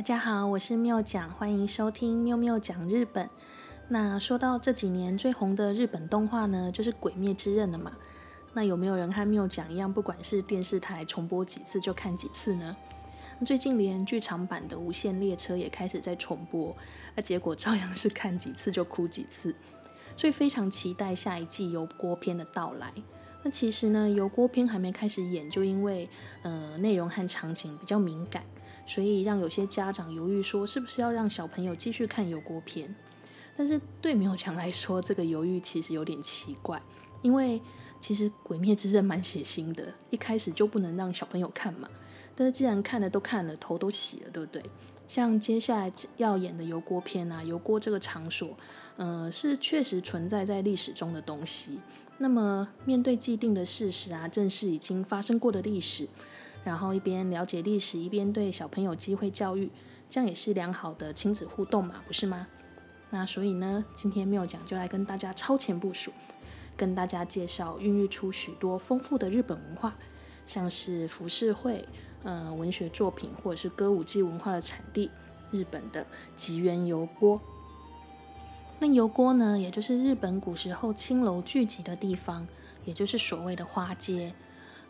大家好，我是妙讲，欢迎收听妙妙讲日本。那说到这几年最红的日本动画呢，就是《鬼灭之刃》了嘛。那有没有人和妙讲一样，不管是电视台重播几次就看几次呢？最近连剧场版的《无限列车》也开始在重播，那结果照样是看几次就哭几次。所以非常期待下一季油锅篇的到来。那其实呢，油锅篇还没开始演，就因为呃内容和场景比较敏感。所以让有些家长犹豫，说是不是要让小朋友继续看油锅片？但是对苗强来说，这个犹豫其实有点奇怪，因为其实《鬼灭之刃》蛮血腥的，一开始就不能让小朋友看嘛。但是既然看了都看了，头都洗了，对不对？像接下来要演的油锅片啊，油锅这个场所，呃，是确实存在在历史中的东西。那么面对既定的事实啊，正是已经发生过的历史。然后一边了解历史，一边对小朋友机会教育，这样也是良好的亲子互动嘛，不是吗？那所以呢，今天没有讲就来跟大家超前部署，跟大家介绍孕育出许多丰富的日本文化，像是浮世绘、呃文学作品或者是歌舞伎文化的产地——日本的吉原油锅。那油锅呢，也就是日本古时候青楼聚集的地方，也就是所谓的花街。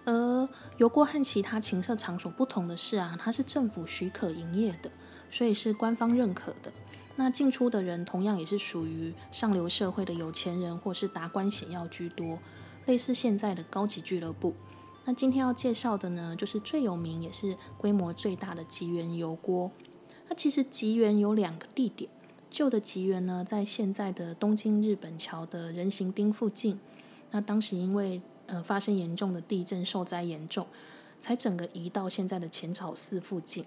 而油锅和其他情色场所不同的是啊，它是政府许可营业的，所以是官方认可的。那进出的人同样也是属于上流社会的有钱人或是达官显要居多，类似现在的高级俱乐部。那今天要介绍的呢，就是最有名也是规模最大的吉原油锅。那其实吉原有两个地点，旧的吉原呢，在现在的东京日本桥的人行町附近。那当时因为呃，发生严重的地震，受灾严重，才整个移到现在的浅草寺附近。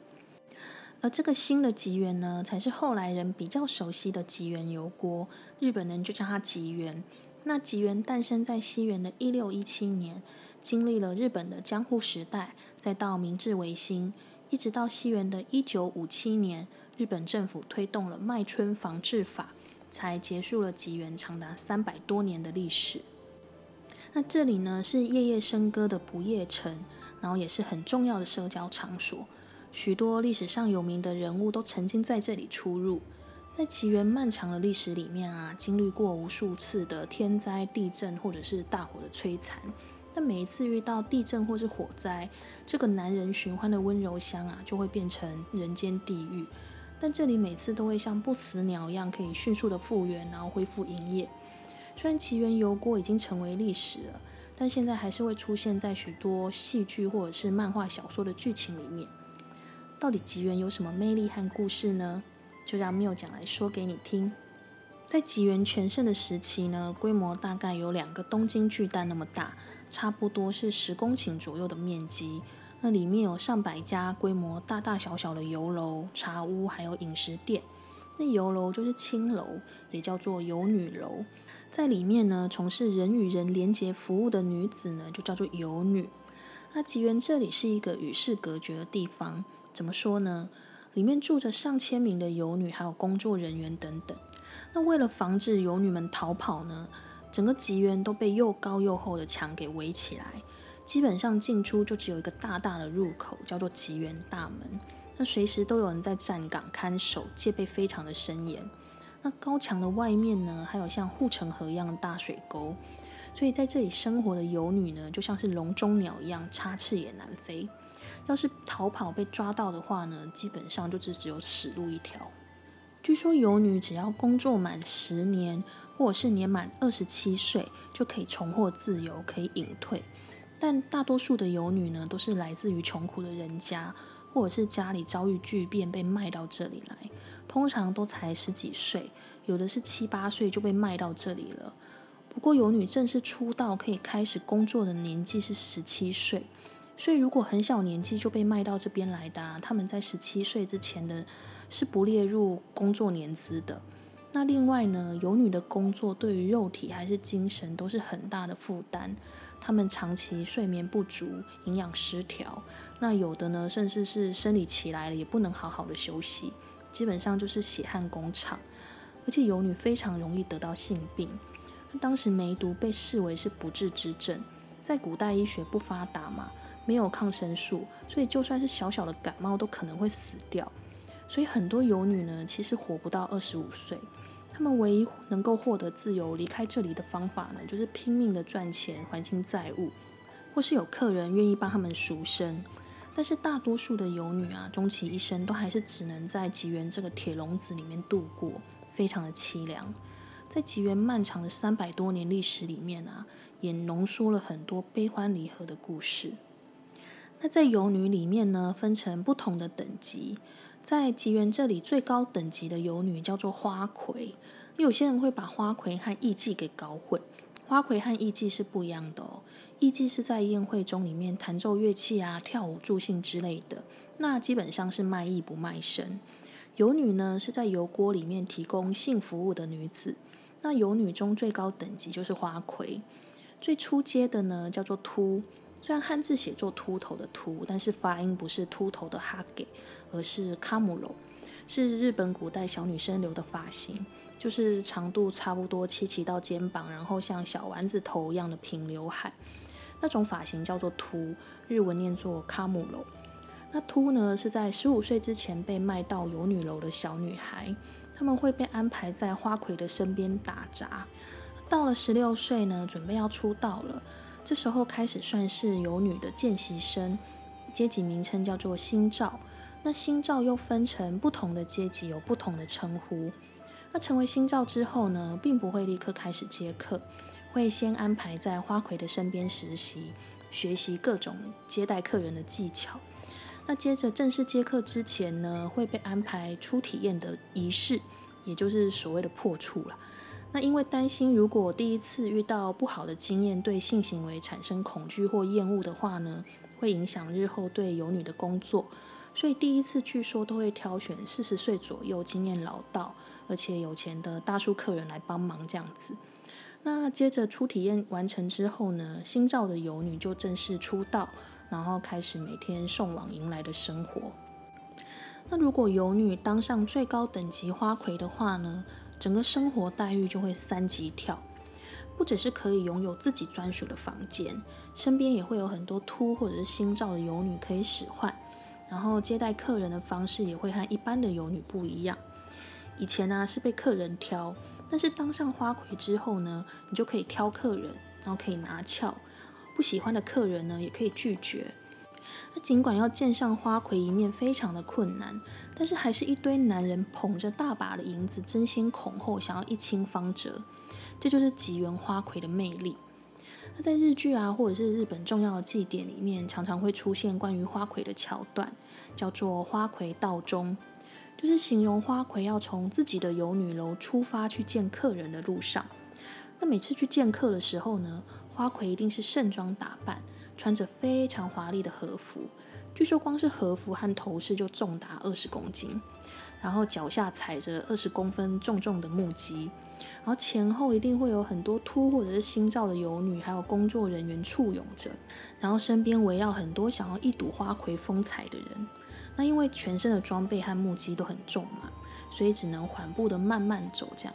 而这个新的吉原呢，才是后来人比较熟悉的吉原油锅，日本人就叫它吉原。那吉原诞生在西元的一六一七年，经历了日本的江户时代，再到明治维新，一直到西元的一九五七年，日本政府推动了麦春防治法，才结束了吉原长达三百多年的历史。那这里呢是夜夜笙歌的不夜城，然后也是很重要的社交场所，许多历史上有名的人物都曾经在这里出入。在起源漫长的历史里面啊，经历过无数次的天灾、地震或者是大火的摧残。但每一次遇到地震或是火灾，这个男人寻欢的温柔乡啊，就会变成人间地狱。但这里每次都会像不死鸟一样，可以迅速的复原，然后恢复营业。虽然奇缘油锅已经成为历史了，但现在还是会出现在许多戏剧或者是漫画小说的剧情里面。到底吉原有什么魅力和故事呢？就让缪讲来说给你听。在吉原全盛的时期呢，规模大概有两个东京巨蛋那么大，差不多是十公顷左右的面积。那里面有上百家规模大大小小的游楼、茶屋，还有饮食店。那游楼就是青楼，也叫做游女楼。在里面呢，从事人与人连接服务的女子呢，就叫做游女。那吉原这里是一个与世隔绝的地方，怎么说呢？里面住着上千名的游女，还有工作人员等等。那为了防止游女们逃跑呢，整个吉原都被又高又厚的墙给围起来，基本上进出就只有一个大大的入口，叫做吉原大门。那随时都有人在站岗看守，戒备非常的森严。那高墙的外面呢，还有像护城河一样的大水沟，所以在这里生活的游女呢，就像是笼中鸟一样，插翅也难飞。要是逃跑被抓到的话呢，基本上就是只有死路一条。据说游女只要工作满十年，或者是年满二十七岁，就可以重获自由，可以隐退。但大多数的游女呢，都是来自于穷苦的人家。或者是家里遭遇巨变被卖到这里来，通常都才十几岁，有的是七八岁就被卖到这里了。不过有女正式出道可以开始工作的年纪是十七岁，所以如果很小年纪就被卖到这边来的，他们在十七岁之前的是不列入工作年资的。那另外呢，有女的工作对于肉体还是精神都是很大的负担。他们长期睡眠不足、营养失调，那有的呢，甚至是生理期来了也不能好好的休息，基本上就是血汗工厂。而且有女非常容易得到性病，当时梅毒被视为是不治之症，在古代医学不发达嘛，没有抗生素，所以就算是小小的感冒都可能会死掉。所以很多游女呢，其实活不到二十五岁。他们唯一能够获得自由、离开这里的方法呢，就是拼命的赚钱还清债务，或是有客人愿意帮他们赎身。但是大多数的游女啊，终其一生都还是只能在吉原这个铁笼子里面度过，非常的凄凉。在吉原漫长的三百多年历史里面啊，也浓缩了很多悲欢离合的故事。那在游女里面呢，分成不同的等级。在吉原这里，最高等级的游女叫做花魁。有些人会把花魁和艺妓给搞混，花魁和艺妓是不一样的哦。艺妓是在宴会中里面弹奏乐器啊、跳舞助兴之类的，那基本上是卖艺不卖身。游女呢，是在油锅里面提供性服务的女子。那游女中最高等级就是花魁，最初阶的呢叫做秃。虽然汉字写作秃头的秃，但是发音不是秃头的哈给，而是卡姆罗，是日本古代小女生留的发型，就是长度差不多齐齐到肩膀，然后像小丸子头一样的平刘海，那种发型叫做秃，日文念作卡姆罗。那秃呢是在十五岁之前被卖到游女楼的小女孩，他们会被安排在花魁的身边打杂，到了十六岁呢，准备要出道了。这时候开始算是有女的见习生，阶级名称叫做新照。那新照又分成不同的阶级，有不同的称呼。那成为新照之后呢，并不会立刻开始接客，会先安排在花魁的身边实习，学习各种接待客人的技巧。那接着正式接客之前呢，会被安排初体验的仪式，也就是所谓的破处了。那因为担心，如果第一次遇到不好的经验，对性行为产生恐惧或厌恶的话呢，会影响日后对有女的工作，所以第一次据说都会挑选四十岁左右、经验老道而且有钱的大叔客人来帮忙这样子。那接着初体验完成之后呢，新造的游女就正式出道，然后开始每天送往迎来的生活。那如果游女当上最高等级花魁的话呢？整个生活待遇就会三级跳，不只是可以拥有自己专属的房间，身边也会有很多秃或者是新造的游女可以使唤，然后接待客人的方式也会和一般的游女不一样。以前呢是被客人挑，但是当上花魁之后呢，你就可以挑客人，然后可以拿翘，不喜欢的客人呢也可以拒绝。那尽管要见上花魁一面非常的困难，但是还是一堆男人捧着大把的银子争先恐后想要一清方泽，这就是吉原花魁的魅力。那在日剧啊，或者是日本重要的祭典里面，常常会出现关于花魁的桥段，叫做花魁道中，就是形容花魁要从自己的游女楼出发去见客人的路上。那每次去见客的时候呢，花魁一定是盛装打扮。穿着非常华丽的和服，据说光是和服和头饰就重达二十公斤，然后脚下踩着二十公分重重的木屐，然后前后一定会有很多秃或者是新造的游女，还有工作人员簇拥着，然后身边围绕很多想要一睹花魁风采的人。那因为全身的装备和木屐都很重嘛，所以只能缓步的慢慢走，这样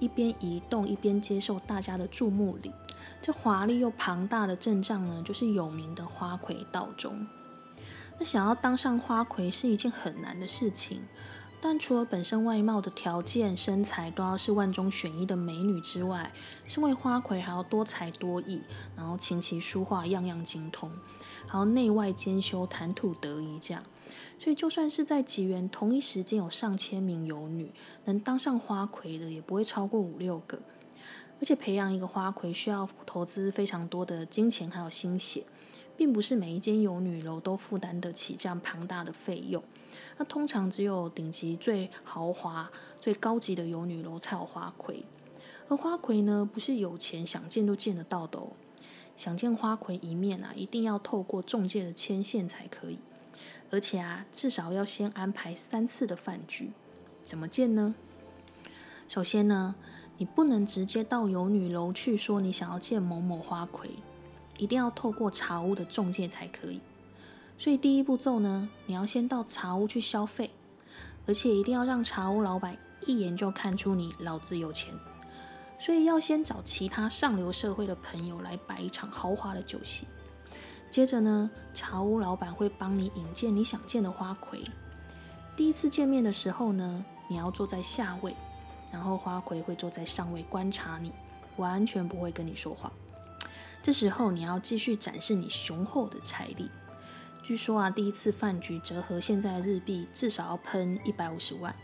一边移动一边接受大家的注目礼。这华丽又庞大的阵仗呢，就是有名的花魁道中。那想要当上花魁是一件很难的事情，但除了本身外貌的条件、身材都要是万中选一的美女之外，身为花魁还要多才多艺，然后琴棋书画样样精通，还要内外兼修，谈吐得宜这样。所以就算是在吉原同一时间有上千名游女，能当上花魁的也不会超过五六个。而且培养一个花魁需要投资非常多的金钱还有心血，并不是每一间游女楼都负担得起这样庞大的费用。那通常只有顶级最豪华、最高级的游女楼才有花魁。而花魁呢，不是有钱想见都见得到的哦。想见花魁一面啊，一定要透过中介的牵线才可以。而且啊，至少要先安排三次的饭局。怎么见呢？首先呢。你不能直接到有女楼去说你想要见某某花魁，一定要透过茶屋的中介才可以。所以第一步骤呢，你要先到茶屋去消费，而且一定要让茶屋老板一眼就看出你老子有钱。所以要先找其他上流社会的朋友来摆一场豪华的酒席。接着呢，茶屋老板会帮你引荐你想见的花魁。第一次见面的时候呢，你要坐在下位，然后花魁会坐在上位观察你，完全不会跟你说话。这时候你要继续展示你雄厚的财力。据说啊，第一次饭局折合现在的日币至少要喷一百五十万。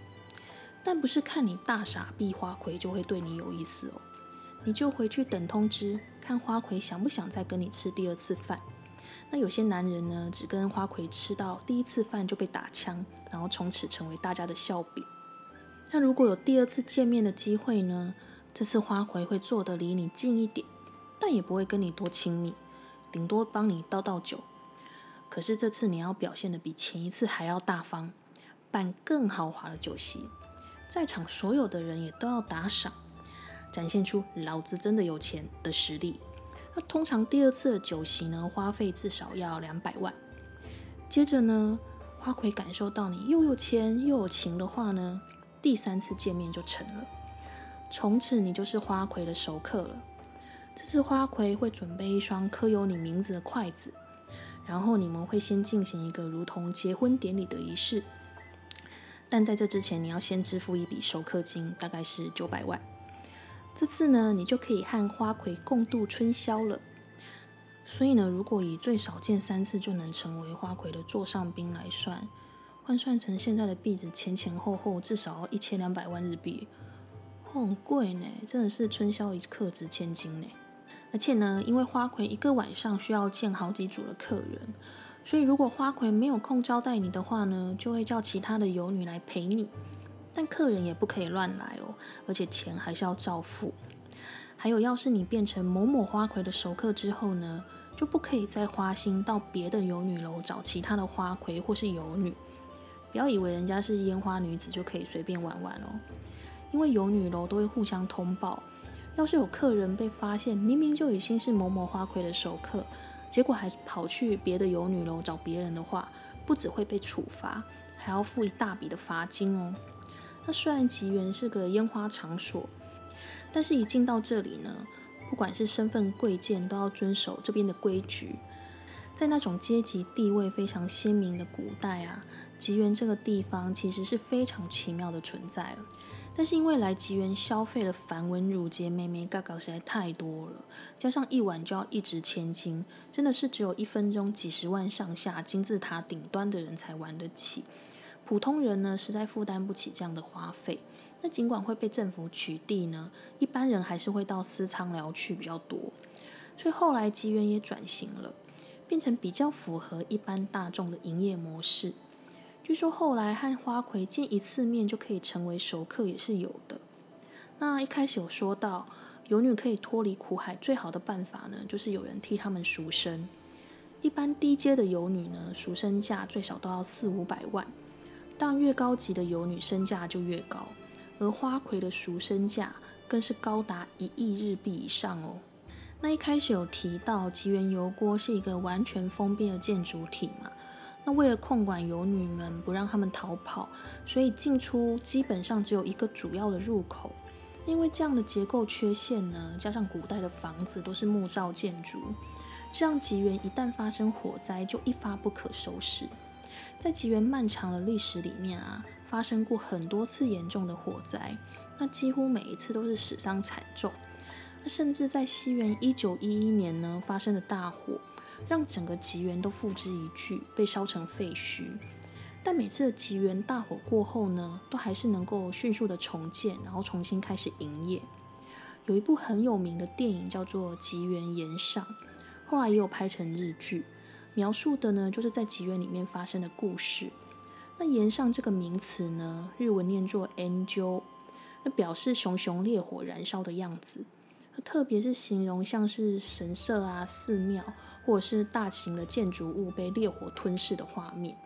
但不是看你大傻逼花魁就会对你有意思哦，你就回去等通知，看花魁想不想再跟你吃第二次饭。那有些男人呢，只跟花魁吃到第一次饭就被打枪，然后从此成为大家的笑柄。那如果有第二次见面的机会呢，这次花魁会坐得离你近一点，但也不会跟你多亲密，顶多帮你倒倒酒。可是这次你要表现的比前一次还要大方，办更豪华的酒席。在场所有的人也都要打赏，展现出老子真的有钱的实力。那通常第二次的酒席呢，花费至少要两百万。接着呢，花魁感受到你又有钱又有情的话呢，第三次见面就成了。从此你就是花魁的熟客了。这次花魁会准备一双刻有你名字的筷子，然后你们会先进行一个如同结婚典礼的仪式。但在这之前，你要先支付一笔熟客金，大概是九百万。这次呢，你就可以和花魁共度春宵了。所以呢，如果以最少见三次就能成为花魁的座上宾来算，换算成现在的币值，前前后后至少要一千两百万日币，很贵呢，真的是春宵一刻值千金呢。而且呢，因为花魁一个晚上需要见好几组的客人。所以，如果花魁没有空招待你的话呢，就会叫其他的游女来陪你。但客人也不可以乱来哦，而且钱还是要照付。还有，要是你变成某某花魁的熟客之后呢，就不可以再花心到别的游女楼找其他的花魁或是游女。不要以为人家是烟花女子就可以随便玩玩哦，因为游女楼都会互相通报。要是有客人被发现，明明就已经是某某花魁的熟客。结果还跑去别的游女楼找别人的话，不只会被处罚，还要付一大笔的罚金哦。那虽然吉原是个烟花场所，但是一进到这里呢，不管是身份贵贱，都要遵守这边的规矩。在那种阶级地位非常鲜明的古代啊，吉原这个地方其实是非常奇妙的存在。但是因为来吉园消费的繁文缛节、妹妹嘎嘎实在太多了，加上一晚就要一掷千金，真的是只有一分钟几十万上下金字塔顶端的人才玩得起，普通人呢实在负担不起这样的花费。那尽管会被政府取缔呢，一般人还是会到私仓寮去比较多。所以后来吉园也转型了，变成比较符合一般大众的营业模式。据说后来和花魁见一次面就可以成为熟客也是有的。那一开始有说到，游女可以脱离苦海最好的办法呢，就是有人替他们赎身。一般低阶的游女呢，赎身价最少都要四五百万，但越高级的游女身价就越高。而花魁的赎身价更是高达一亿日币以上哦。那一开始有提到吉原油锅是一个完全封闭的建筑体嘛？那为了控管游女们，不让他们逃跑，所以进出基本上只有一个主要的入口。因为这样的结构缺陷呢，加上古代的房子都是木造建筑，这样吉原一旦发生火灾就一发不可收拾。在吉原漫长的历史里面啊，发生过很多次严重的火灾，那几乎每一次都是死伤惨重。那甚至在西元一九一一年呢，发生的大火。让整个吉原都付之一炬，被烧成废墟。但每次的吉原大火过后呢，都还是能够迅速的重建，然后重新开始营业。有一部很有名的电影叫做《吉原岩上》，后来也有拍成日剧，描述的呢就是在吉原里面发生的故事。那岩上这个名词呢，日文念作 “angel”，那表示熊熊烈火燃烧的样子。特别是形容像是神社啊、寺庙，或者是大型的建筑物被烈火吞噬的画面。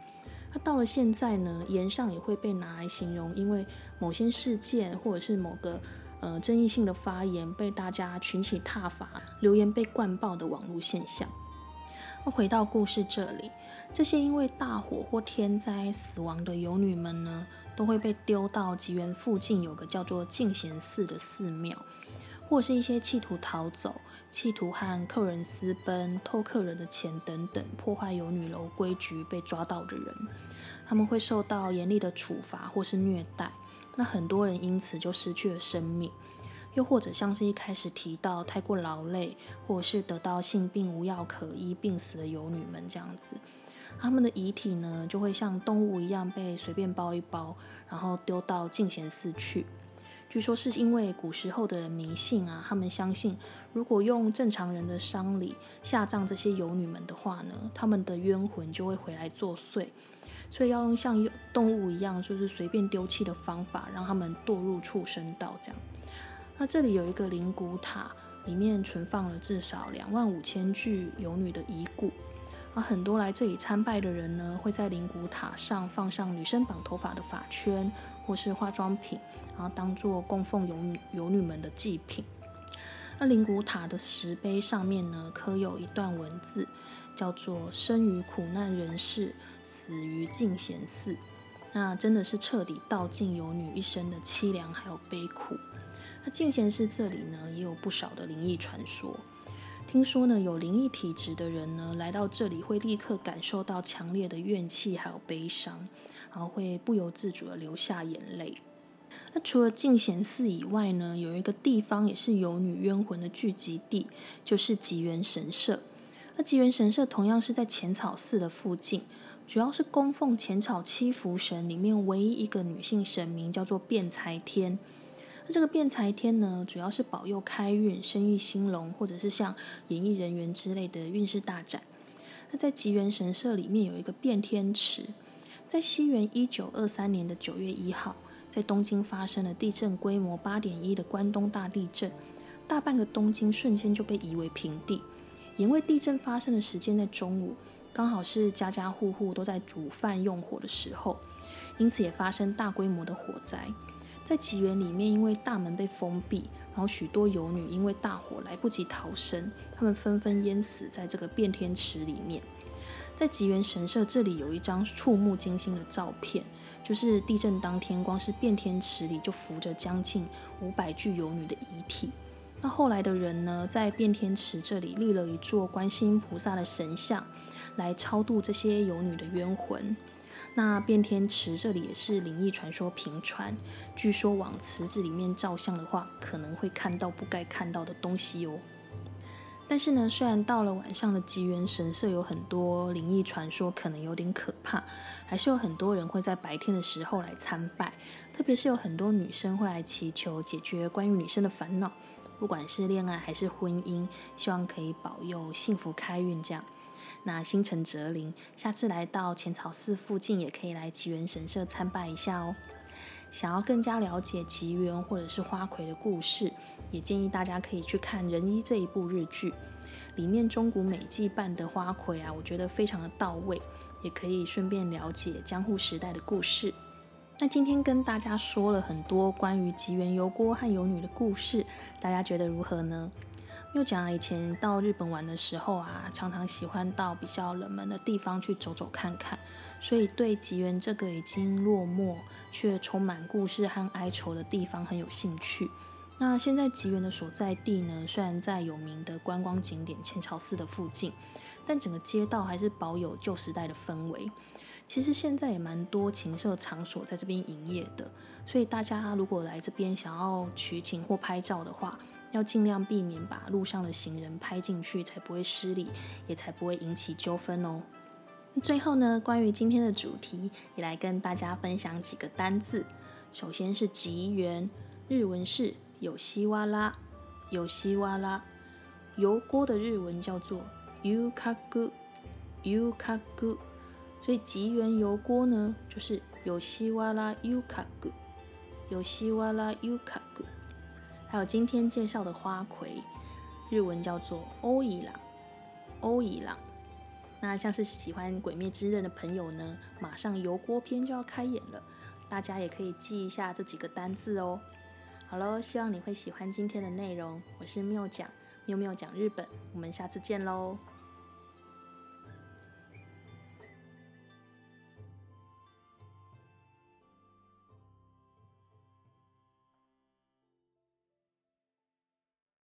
那到了现在呢，岩上也会被拿来形容，因为某些事件或者是某个呃争议性的发言被大家群起挞伐，留言被灌爆的网络现象。回到故事这里，这些因为大火或天灾死亡的游女们呢，都会被丢到吉原附近有个叫做净贤寺的寺庙。或是一些企图逃走、企图和客人私奔、偷客人的钱等等，破坏游女楼规矩被抓到的人，他们会受到严厉的处罚或是虐待。那很多人因此就失去了生命。又或者像是一开始提到太过劳累，或者是得到性病无药可医病死的游女们这样子，他们的遗体呢就会像动物一样被随便包一包，然后丢到净贤寺去。据说是因为古时候的迷信啊，他们相信如果用正常人的丧礼下葬这些游女们的话呢，他们的冤魂就会回来作祟，所以要用像动物一样，就是随便丢弃的方法，让他们堕入畜生道这样。那这里有一个灵骨塔，里面存放了至少两万五千具游女的遗骨。而很多来这里参拜的人呢，会在灵骨塔上放上女生绑头发的发圈或是化妆品，然后当做供奉游女游女们的祭品。那灵骨塔的石碑上面呢，刻有一段文字，叫做“生于苦难人世，死于净贤寺”。那真的是彻底道尽游女一生的凄凉还有悲苦。那净贤寺这里呢，也有不少的灵异传说。听说呢，有灵异体质的人呢，来到这里会立刻感受到强烈的怨气还有悲伤，然后会不由自主的流下眼泪。那除了净贤寺以外呢，有一个地方也是有女冤魂的聚集地，就是吉原神社。那吉原神社同样是在浅草寺的附近，主要是供奉浅草七福神里面唯一一个女性神明，叫做辩才天。这个辩财天呢，主要是保佑开运、生意兴隆，或者是像演艺人员之类的运势大展。那在吉原神社里面有一个变天池，在西元一九二三年的九月一号，在东京发生了地震规模八点一的关东大地震，大半个东京瞬间就被夷为平地。因为地震发生的时间在中午，刚好是家家户户都在煮饭用火的时候，因此也发生大规模的火灾。在吉原里面，因为大门被封闭，然后许多游女因为大火来不及逃生，他们纷纷淹死在这个变天池里面。在吉原神社这里有一张触目惊心的照片，就是地震当天，光是变天池里就浮着将近五百具游女的遗体。那后来的人呢，在变天池这里立了一座观世音菩萨的神像，来超度这些游女的冤魂。那变天池这里也是灵异传说频传，据说往池子里面照相的话，可能会看到不该看到的东西哦。但是呢，虽然到了晚上的吉原神社有很多灵异传说，可能有点可怕，还是有很多人会在白天的时候来参拜，特别是有很多女生会来祈求解决关于女生的烦恼，不管是恋爱还是婚姻，希望可以保佑幸福开运这样。那星辰哲灵，下次来到浅草寺附近，也可以来吉原神社参拜一下哦。想要更加了解吉原或者是花魁的故事，也建议大家可以去看《仁医》这一部日剧，里面中古美纪扮的花魁啊，我觉得非常的到位，也可以顺便了解江户时代的故事。那今天跟大家说了很多关于吉原油锅和油女的故事，大家觉得如何呢？又讲以前到日本玩的时候啊，常常喜欢到比较冷门的地方去走走看看，所以对吉原这个已经落寞却充满故事和哀愁的地方很有兴趣。那现在吉原的所在地呢，虽然在有名的观光景点浅草寺的附近，但整个街道还是保有旧时代的氛围。其实现在也蛮多情色场所在这边营业的，所以大家如果来这边想要取景或拍照的话，要尽量避免把路上的行人拍进去，才不会失礼，也才不会引起纠纷哦。最后呢，关于今天的主题，也来跟大家分享几个单字。首先是吉原，日文是有西哇拉，有西哇拉。油锅的日文叫做 uku uku。所以吉原油锅呢，就是有西哇拉 yukagu，有西哇拉 yukagu。还有今天介绍的花魁，日文叫做欧伊朗，欧伊朗。那像是喜欢《鬼灭之刃》的朋友呢，马上油锅篇就要开演了，大家也可以记一下这几个单字哦。好喽，希望你会喜欢今天的内容。我是妙讲，妙妙讲日本，我们下次见喽。